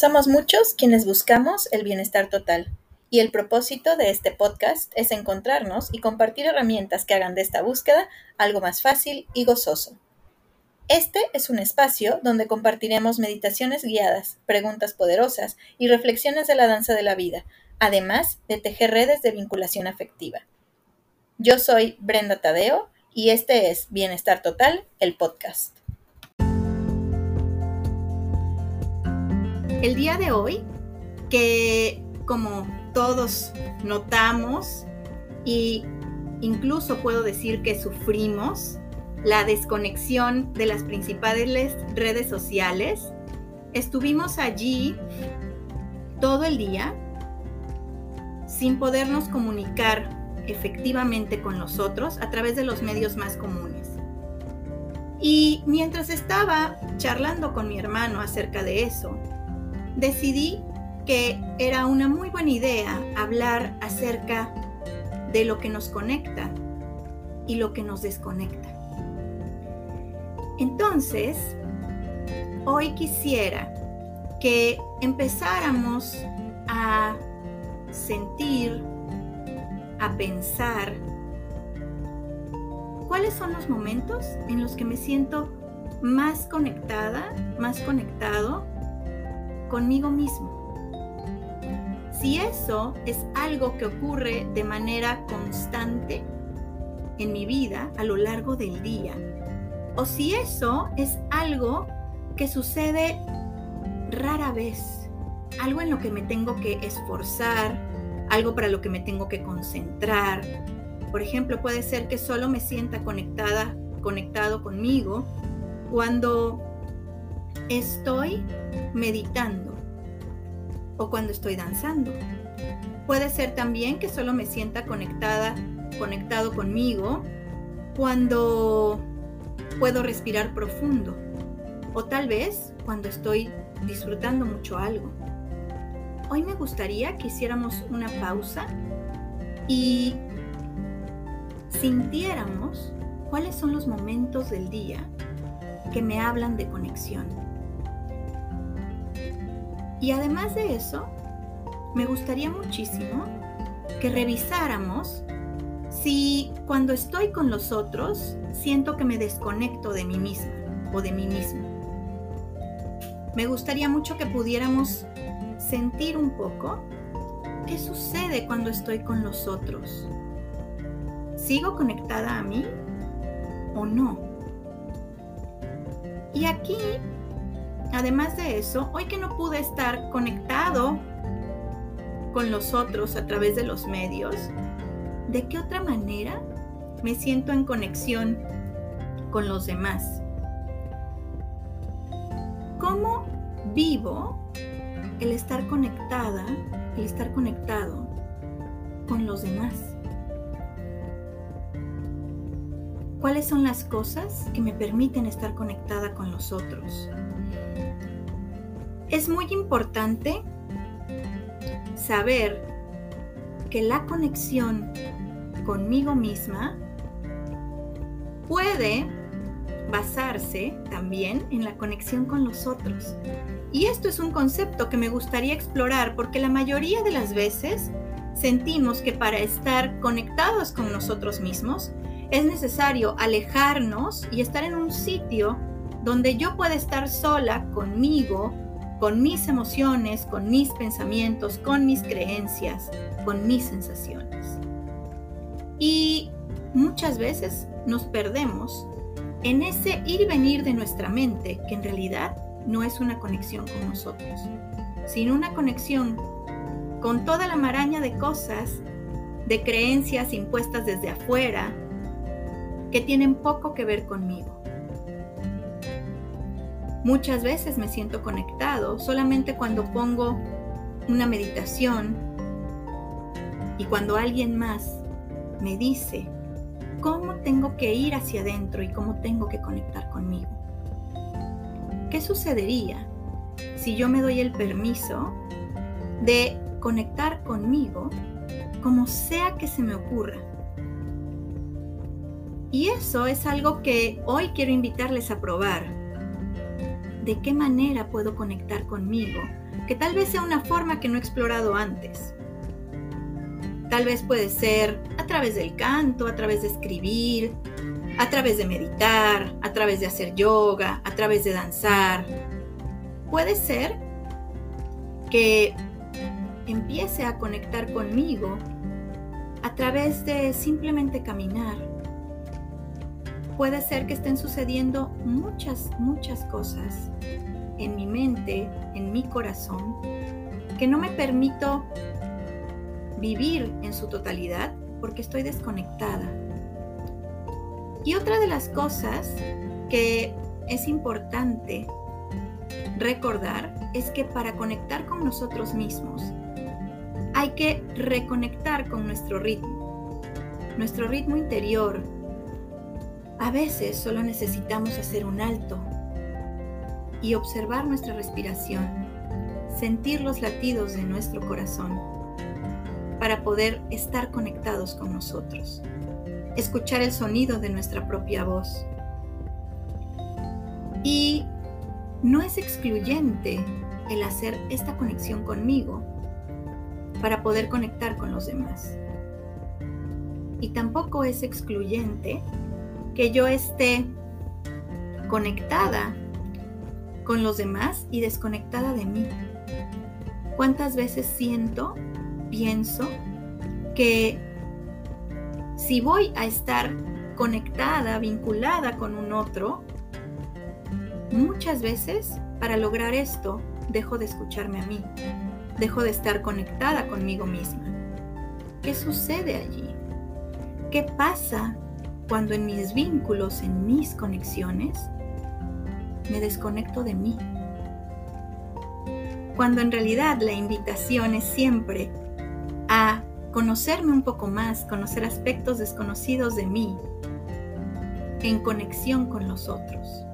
Somos muchos quienes buscamos el bienestar total y el propósito de este podcast es encontrarnos y compartir herramientas que hagan de esta búsqueda algo más fácil y gozoso. Este es un espacio donde compartiremos meditaciones guiadas, preguntas poderosas y reflexiones de la danza de la vida, además de tejer redes de vinculación afectiva. Yo soy Brenda Tadeo y este es Bienestar Total, el podcast. El día de hoy, que como todos notamos y incluso puedo decir que sufrimos la desconexión de las principales redes sociales, estuvimos allí todo el día sin podernos comunicar efectivamente con los otros a través de los medios más comunes. Y mientras estaba charlando con mi hermano acerca de eso, decidí que era una muy buena idea hablar acerca de lo que nos conecta y lo que nos desconecta. Entonces, hoy quisiera que empezáramos a sentir, a pensar cuáles son los momentos en los que me siento más conectada, más conectado conmigo mismo. Si eso es algo que ocurre de manera constante en mi vida a lo largo del día, o si eso es algo que sucede rara vez, algo en lo que me tengo que esforzar, algo para lo que me tengo que concentrar. Por ejemplo, puede ser que solo me sienta conectada, conectado conmigo cuando estoy meditando o cuando estoy danzando. Puede ser también que solo me sienta conectada, conectado conmigo cuando puedo respirar profundo o tal vez cuando estoy disfrutando mucho algo. Hoy me gustaría que hiciéramos una pausa y sintiéramos cuáles son los momentos del día que me hablan de conexión. Y además de eso, me gustaría muchísimo que revisáramos si cuando estoy con los otros siento que me desconecto de mí misma o de mí mismo. Me gustaría mucho que pudiéramos sentir un poco qué sucede cuando estoy con los otros. ¿Sigo conectada a mí o no? Y aquí Además de eso, hoy que no pude estar conectado con los otros a través de los medios, ¿de qué otra manera me siento en conexión con los demás? ¿Cómo vivo el estar conectada, el estar conectado con los demás? ¿Cuáles son las cosas que me permiten estar conectada con los otros? Es muy importante saber que la conexión conmigo misma puede basarse también en la conexión con los otros. Y esto es un concepto que me gustaría explorar porque la mayoría de las veces sentimos que para estar conectados con nosotros mismos es necesario alejarnos y estar en un sitio donde yo pueda estar sola conmigo con mis emociones, con mis pensamientos, con mis creencias, con mis sensaciones. Y muchas veces nos perdemos en ese ir y venir de nuestra mente, que en realidad no es una conexión con nosotros, sino una conexión con toda la maraña de cosas, de creencias impuestas desde afuera, que tienen poco que ver conmigo. Muchas veces me siento conectado solamente cuando pongo una meditación y cuando alguien más me dice cómo tengo que ir hacia adentro y cómo tengo que conectar conmigo. ¿Qué sucedería si yo me doy el permiso de conectar conmigo como sea que se me ocurra? Y eso es algo que hoy quiero invitarles a probar de qué manera puedo conectar conmigo, que tal vez sea una forma que no he explorado antes. Tal vez puede ser a través del canto, a través de escribir, a través de meditar, a través de hacer yoga, a través de danzar. Puede ser que empiece a conectar conmigo a través de simplemente caminar. Puede ser que estén sucediendo muchas, muchas cosas en mi mente, en mi corazón, que no me permito vivir en su totalidad porque estoy desconectada. Y otra de las cosas que es importante recordar es que para conectar con nosotros mismos hay que reconectar con nuestro ritmo, nuestro ritmo interior. A veces solo necesitamos hacer un alto y observar nuestra respiración, sentir los latidos de nuestro corazón para poder estar conectados con nosotros, escuchar el sonido de nuestra propia voz. Y no es excluyente el hacer esta conexión conmigo para poder conectar con los demás. Y tampoco es excluyente que yo esté conectada con los demás y desconectada de mí. ¿Cuántas veces siento, pienso que si voy a estar conectada, vinculada con un otro, muchas veces para lograr esto dejo de escucharme a mí, dejo de estar conectada conmigo misma. ¿Qué sucede allí? ¿Qué pasa cuando en mis vínculos, en mis conexiones, me desconecto de mí. Cuando en realidad la invitación es siempre a conocerme un poco más, conocer aspectos desconocidos de mí en conexión con los otros.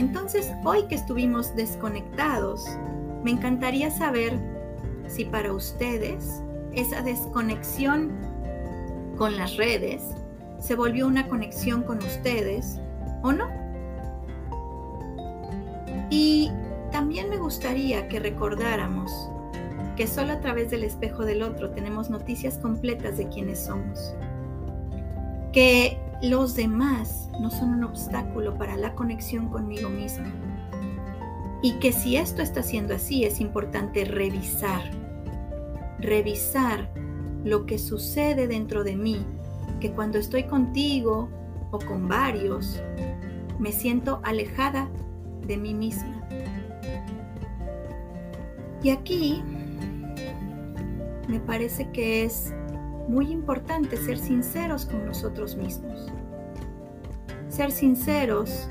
Entonces, hoy que estuvimos desconectados, me encantaría saber si para ustedes esa desconexión con las redes se volvió una conexión con ustedes o no. Y también me gustaría que recordáramos que solo a través del espejo del otro tenemos noticias completas de quiénes somos. Que los demás no son un obstáculo para la conexión conmigo misma. Y que si esto está siendo así, es importante revisar, revisar lo que sucede dentro de mí, que cuando estoy contigo o con varios, me siento alejada de mí misma. Y aquí me parece que es muy importante ser sinceros con nosotros mismos. Ser sinceros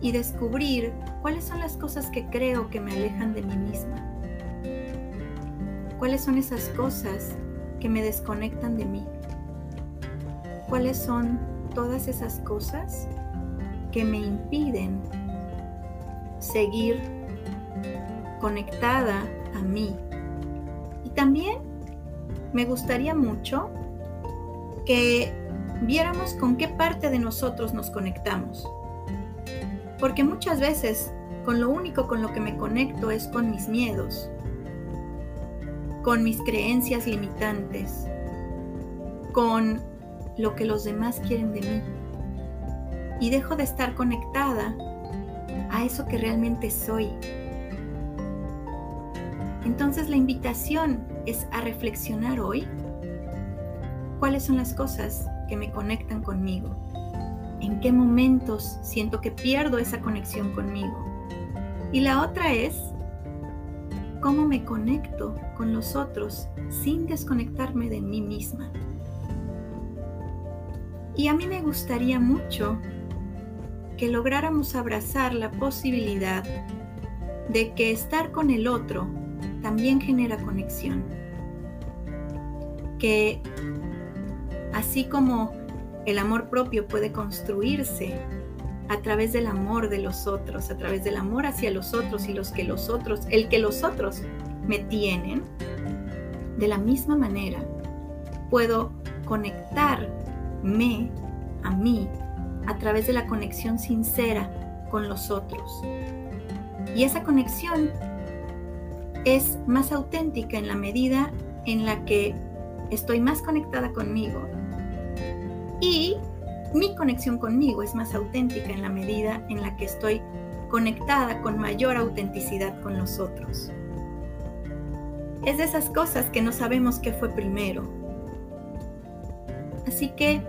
y descubrir cuáles son las cosas que creo que me alejan de mí misma. Cuáles son esas cosas que me desconectan de mí. Cuáles son todas esas cosas que me impiden seguir conectada a mí. Y también me gustaría mucho que viéramos con qué parte de nosotros nos conectamos. Porque muchas veces con lo único con lo que me conecto es con mis miedos, con mis creencias limitantes, con lo que los demás quieren de mí. Y dejo de estar conectada a eso que realmente soy. Entonces la invitación es a reflexionar hoy cuáles son las cosas que me conectan conmigo, en qué momentos siento que pierdo esa conexión conmigo. Y la otra es cómo me conecto con los otros sin desconectarme de mí misma. Y a mí me gustaría mucho que lográramos abrazar la posibilidad de que estar con el otro también genera conexión. Que así como el amor propio puede construirse a través del amor de los otros, a través del amor hacia los otros y los que los otros, el que los otros me tienen, de la misma manera puedo conectarme a mí a través de la conexión sincera con los otros. Y esa conexión es más auténtica en la medida en la que estoy más conectada conmigo y mi conexión conmigo es más auténtica en la medida en la que estoy conectada con mayor autenticidad con los otros. Es de esas cosas que no sabemos qué fue primero. Así que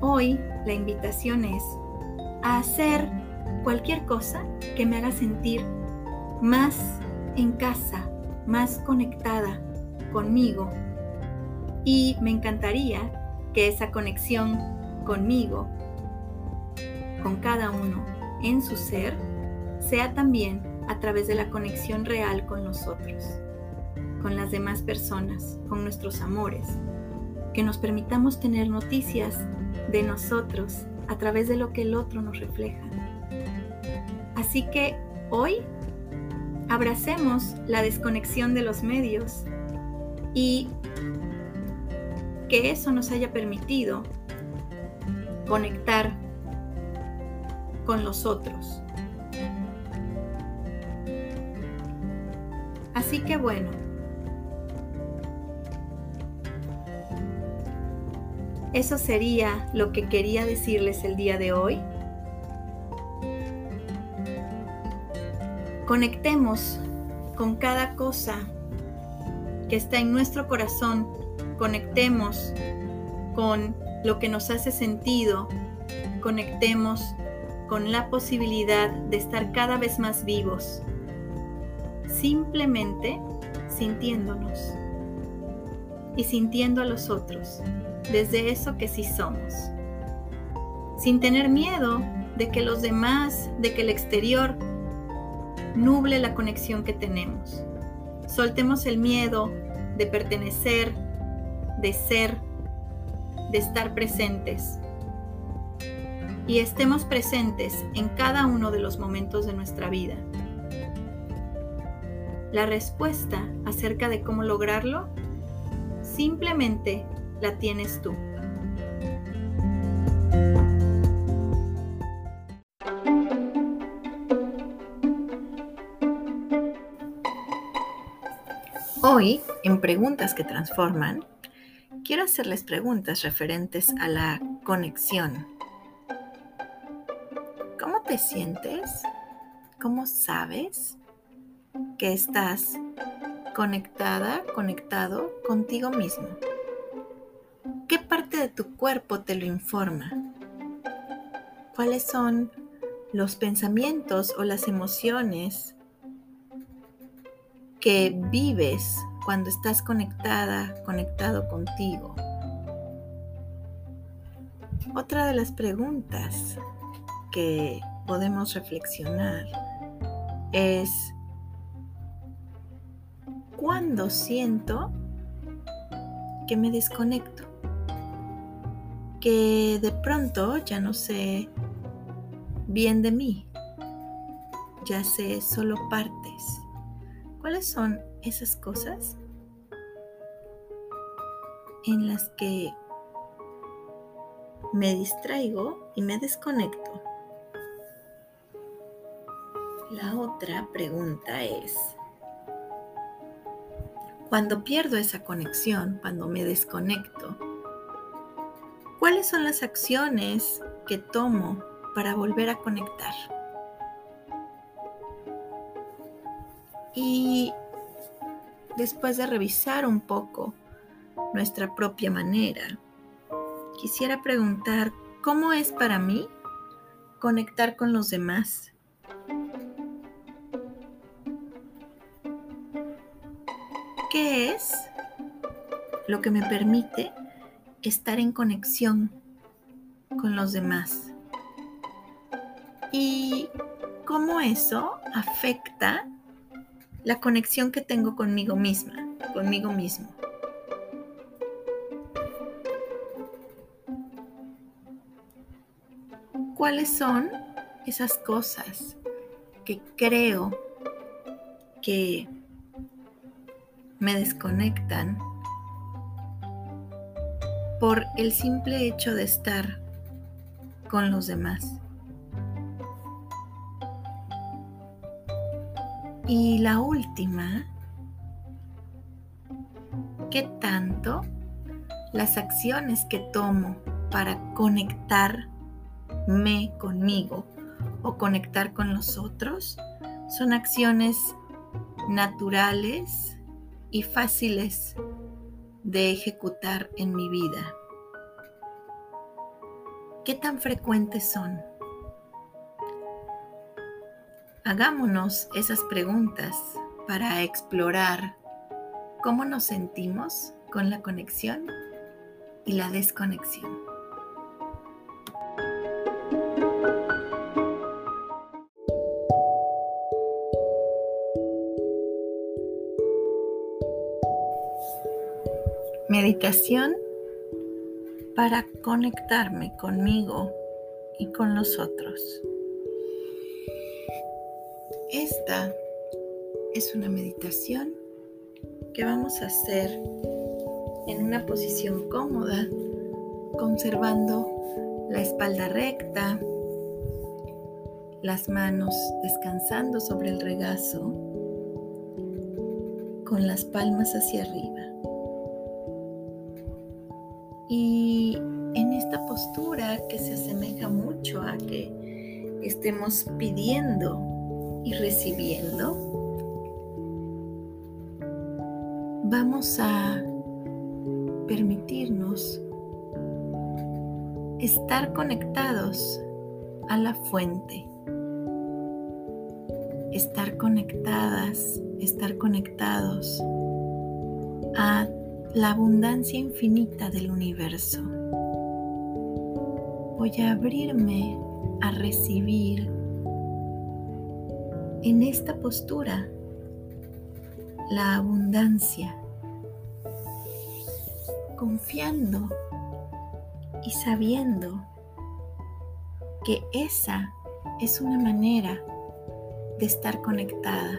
hoy la invitación es a hacer cualquier cosa que me haga sentir más en casa, más conectada conmigo. Y me encantaría que esa conexión conmigo, con cada uno en su ser, sea también a través de la conexión real con los otros, con las demás personas, con nuestros amores, que nos permitamos tener noticias de nosotros a través de lo que el otro nos refleja. Así que hoy abracemos la desconexión de los medios y que eso nos haya permitido conectar con los otros. Así que bueno, eso sería lo que quería decirles el día de hoy. Conectemos con cada cosa que está en nuestro corazón. Conectemos con lo que nos hace sentido. Conectemos con la posibilidad de estar cada vez más vivos. Simplemente sintiéndonos y sintiendo a los otros desde eso que sí somos. Sin tener miedo de que los demás, de que el exterior nuble la conexión que tenemos. Soltemos el miedo de pertenecer, de ser, de estar presentes. Y estemos presentes en cada uno de los momentos de nuestra vida. La respuesta acerca de cómo lograrlo simplemente la tienes tú. Hoy, en Preguntas que Transforman, quiero hacerles preguntas referentes a la conexión. ¿Cómo te sientes? ¿Cómo sabes que estás conectada, conectado contigo mismo? ¿Qué parte de tu cuerpo te lo informa? ¿Cuáles son los pensamientos o las emociones que vives cuando estás conectada, conectado contigo. Otra de las preguntas que podemos reflexionar es, ¿cuándo siento que me desconecto? Que de pronto ya no sé bien de mí, ya sé solo partes ¿Cuáles son esas cosas en las que me distraigo y me desconecto? La otra pregunta es, cuando pierdo esa conexión, cuando me desconecto, ¿cuáles son las acciones que tomo para volver a conectar? Y después de revisar un poco nuestra propia manera, quisiera preguntar, ¿cómo es para mí conectar con los demás? ¿Qué es lo que me permite estar en conexión con los demás? Y cómo eso afecta la conexión que tengo conmigo misma, conmigo mismo. ¿Cuáles son esas cosas que creo que me desconectan por el simple hecho de estar con los demás? Y la última, ¿qué tanto las acciones que tomo para conectarme conmigo o conectar con los otros son acciones naturales y fáciles de ejecutar en mi vida? ¿Qué tan frecuentes son? Hagámonos esas preguntas para explorar cómo nos sentimos con la conexión y la desconexión. Meditación para conectarme conmigo y con los otros. Esta es una meditación que vamos a hacer en una posición cómoda, conservando la espalda recta, las manos descansando sobre el regazo, con las palmas hacia arriba. Estemos pidiendo y recibiendo, vamos a permitirnos estar conectados a la fuente, estar conectadas, estar conectados a la abundancia infinita del universo. Voy a abrirme a recibir en esta postura la abundancia, confiando y sabiendo que esa es una manera de estar conectada.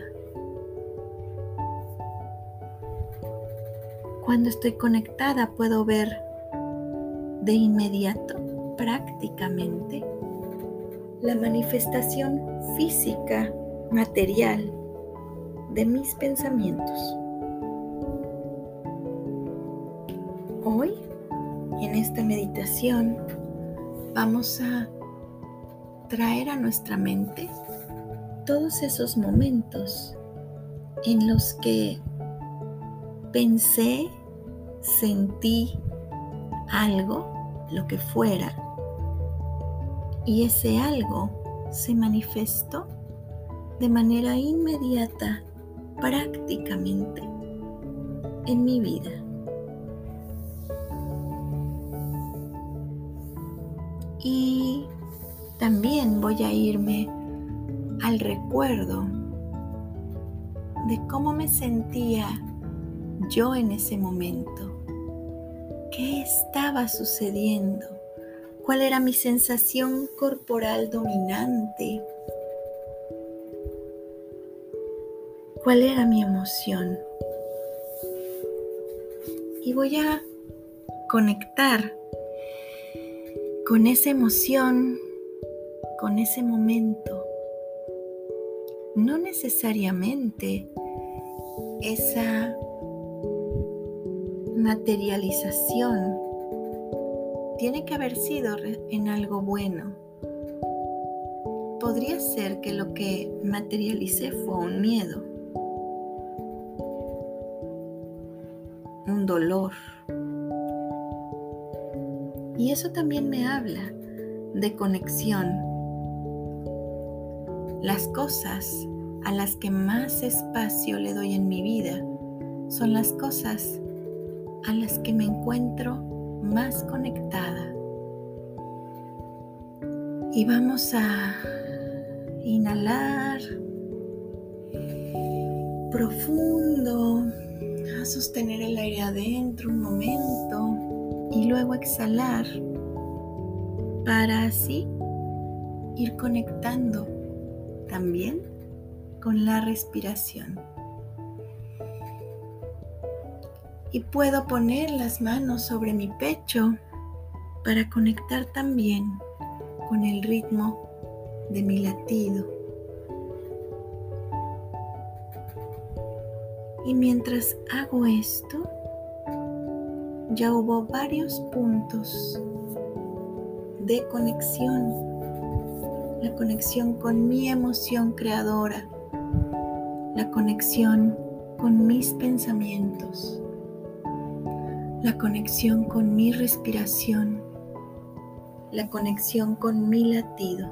Cuando estoy conectada puedo ver de inmediato, prácticamente, la manifestación física material de mis pensamientos. Hoy, en esta meditación, vamos a traer a nuestra mente todos esos momentos en los que pensé, sentí algo, lo que fuera, y ese algo se manifestó de manera inmediata, prácticamente, en mi vida. Y también voy a irme al recuerdo de cómo me sentía yo en ese momento. ¿Qué estaba sucediendo? ¿Cuál era mi sensación corporal dominante? cuál era mi emoción. Y voy a conectar con esa emoción, con ese momento. No necesariamente esa materialización tiene que haber sido en algo bueno. Podría ser que lo que materialicé fue un miedo un dolor. Y eso también me habla de conexión. Las cosas a las que más espacio le doy en mi vida son las cosas a las que me encuentro más conectada. Y vamos a inhalar profundo a sostener el aire adentro un momento y luego exhalar para así ir conectando también con la respiración. Y puedo poner las manos sobre mi pecho para conectar también con el ritmo de mi latido. Y mientras hago esto, ya hubo varios puntos de conexión. La conexión con mi emoción creadora. La conexión con mis pensamientos. La conexión con mi respiración. La conexión con mi latido.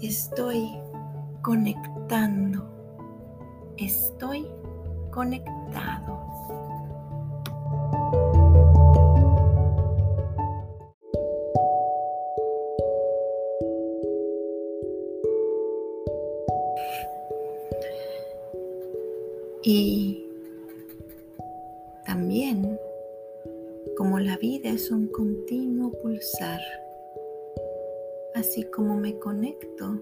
Estoy conectando estoy conectado. Y como la vida es un continuo pulsar, así como me conecto,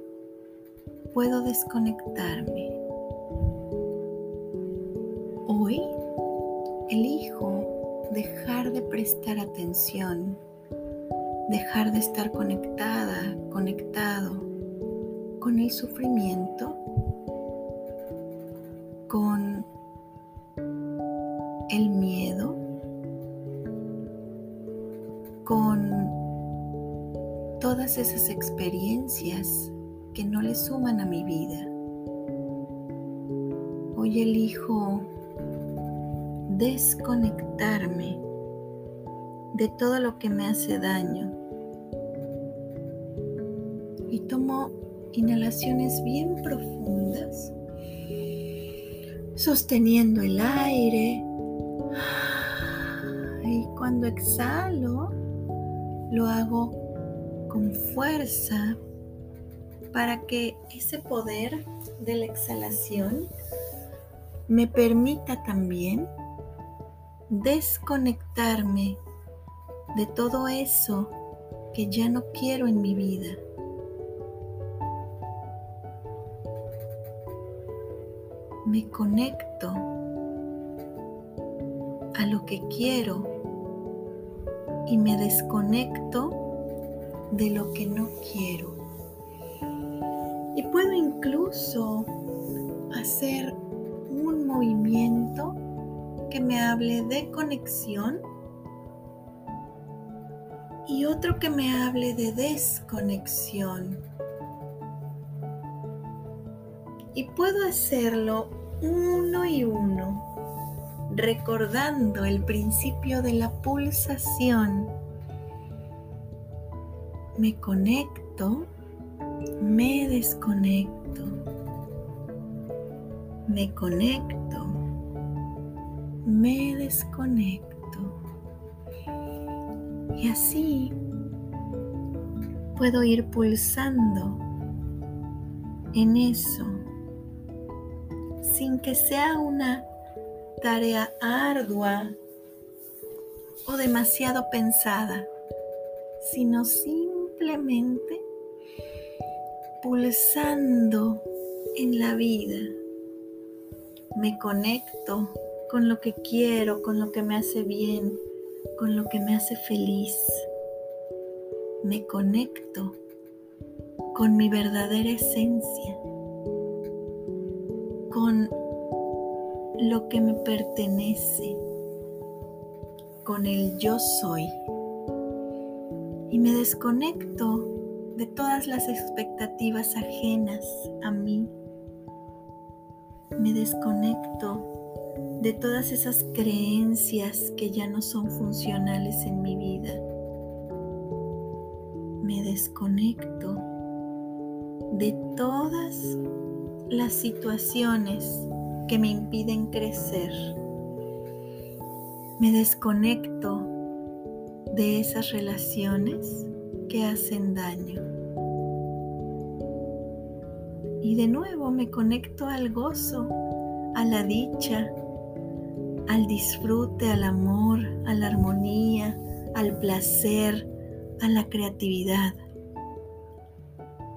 puedo desconectarme. Hoy elijo dejar de prestar atención, dejar de estar conectada, conectado con el sufrimiento, con esas experiencias que no le suman a mi vida. Hoy elijo desconectarme de todo lo que me hace daño. Y tomo inhalaciones bien profundas, sosteniendo el aire. Y cuando exhalo, lo hago con fuerza para que ese poder de la exhalación me permita también desconectarme de todo eso que ya no quiero en mi vida. Me conecto a lo que quiero y me desconecto de lo que no quiero. Y puedo incluso hacer un movimiento que me hable de conexión y otro que me hable de desconexión. Y puedo hacerlo uno y uno, recordando el principio de la pulsación. Me conecto, me desconecto, me conecto, me desconecto. Y así puedo ir pulsando en eso sin que sea una tarea ardua o demasiado pensada, sino simplemente pulsando en la vida. Me conecto con lo que quiero, con lo que me hace bien, con lo que me hace feliz. Me conecto con mi verdadera esencia, con lo que me pertenece, con el yo soy. Y me desconecto de todas las expectativas ajenas a mí. Me desconecto de todas esas creencias que ya no son funcionales en mi vida. Me desconecto de todas las situaciones que me impiden crecer. Me desconecto de esas relaciones que hacen daño. Y de nuevo me conecto al gozo, a la dicha, al disfrute, al amor, a la armonía, al placer, a la creatividad.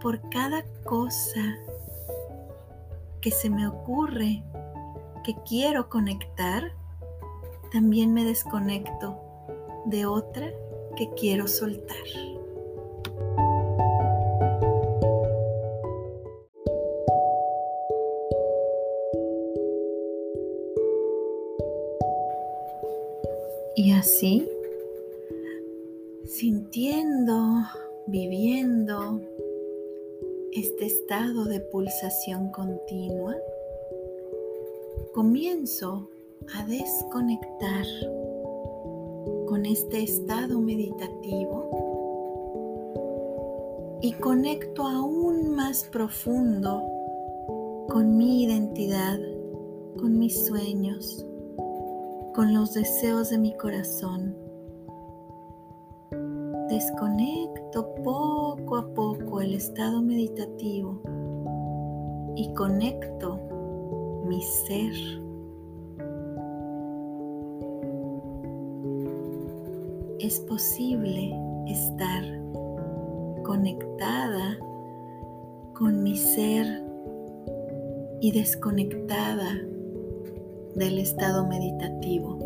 Por cada cosa que se me ocurre que quiero conectar, también me desconecto de otra que quiero soltar. Y así, sintiendo, viviendo este estado de pulsación continua, comienzo a desconectar con este estado meditativo y conecto aún más profundo con mi identidad, con mis sueños, con los deseos de mi corazón. Desconecto poco a poco el estado meditativo y conecto mi ser. Es posible estar conectada con mi ser y desconectada del estado meditativo.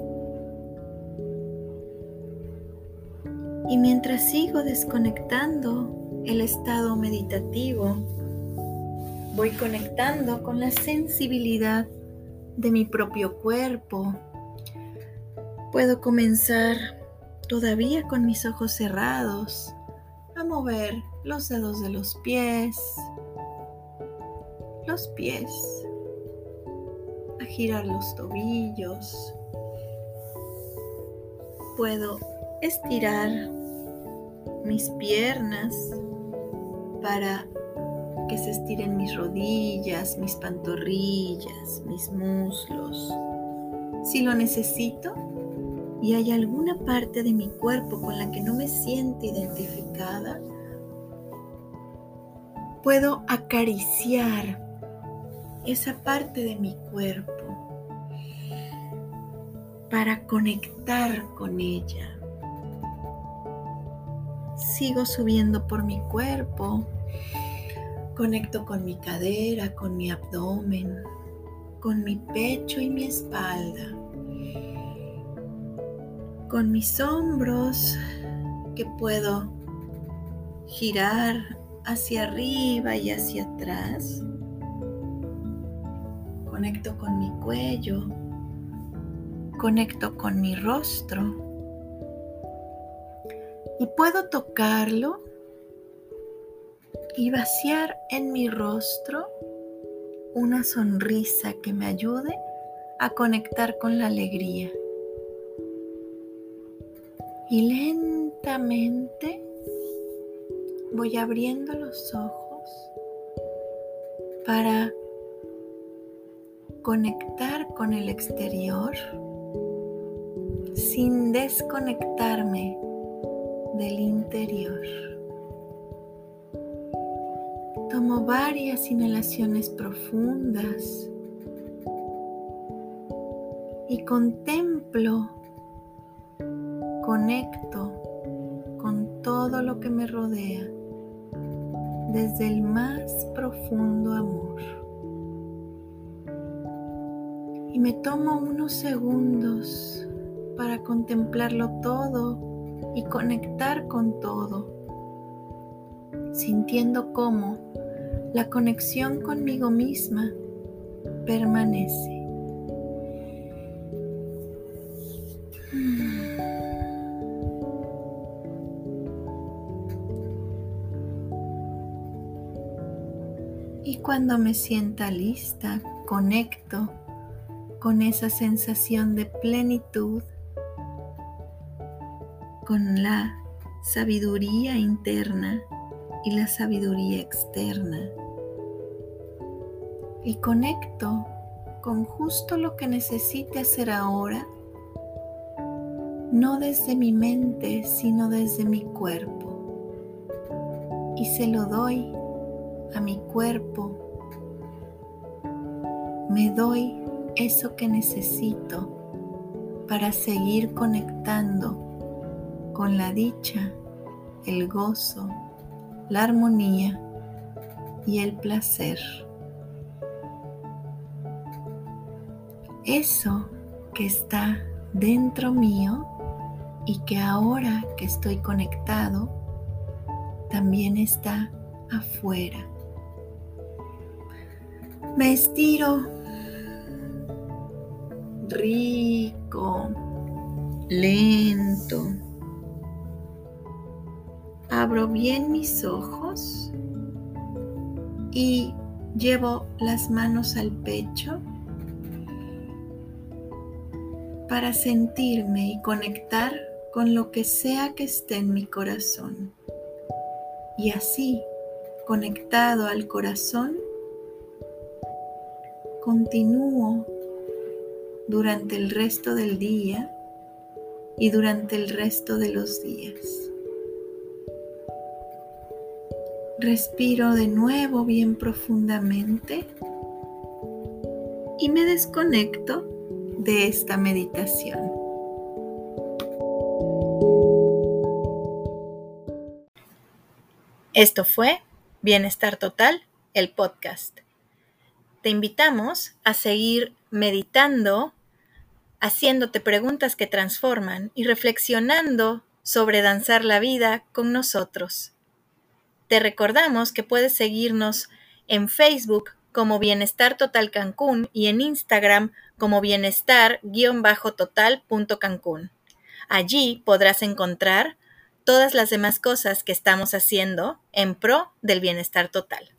Y mientras sigo desconectando el estado meditativo, voy conectando con la sensibilidad de mi propio cuerpo. Puedo comenzar todavía con mis ojos cerrados a mover los dedos de los pies, los pies, a girar los tobillos. Puedo estirar mis piernas para que se estiren mis rodillas, mis pantorrillas, mis muslos. Si lo necesito y hay alguna parte de mi cuerpo con la que no me siento identificada, puedo acariciar esa parte de mi cuerpo para conectar con ella. Sigo subiendo por mi cuerpo, conecto con mi cadera, con mi abdomen, con mi pecho y mi espalda, con mis hombros que puedo girar hacia arriba y hacia atrás conecto con mi cuello, conecto con mi rostro y puedo tocarlo y vaciar en mi rostro una sonrisa que me ayude a conectar con la alegría. Y lentamente voy abriendo los ojos para conectar con el exterior sin desconectarme del interior. Tomo varias inhalaciones profundas y contemplo, conecto con todo lo que me rodea desde el más profundo amor y me tomo unos segundos para contemplarlo todo y conectar con todo, sintiendo cómo la conexión conmigo misma permanece. Cuando me sienta lista, conecto con esa sensación de plenitud, con la sabiduría interna y la sabiduría externa. Y conecto con justo lo que necesite hacer ahora, no desde mi mente, sino desde mi cuerpo. Y se lo doy a mi cuerpo. Me doy eso que necesito para seguir conectando con la dicha, el gozo, la armonía y el placer. Eso que está dentro mío y que ahora que estoy conectado, también está afuera. Me estiro rico lento. Abro bien mis ojos y llevo las manos al pecho para sentirme y conectar con lo que sea que esté en mi corazón. Y así, conectado al corazón, continúo durante el resto del día y durante el resto de los días. Respiro de nuevo bien profundamente y me desconecto de esta meditación. Esto fue Bienestar Total, el podcast. Te invitamos a seguir meditando, haciéndote preguntas que transforman y reflexionando sobre danzar la vida con nosotros. Te recordamos que puedes seguirnos en Facebook como Bienestar Total Cancún y en Instagram como bienestar-total.cancún. Allí podrás encontrar todas las demás cosas que estamos haciendo en pro del bienestar total.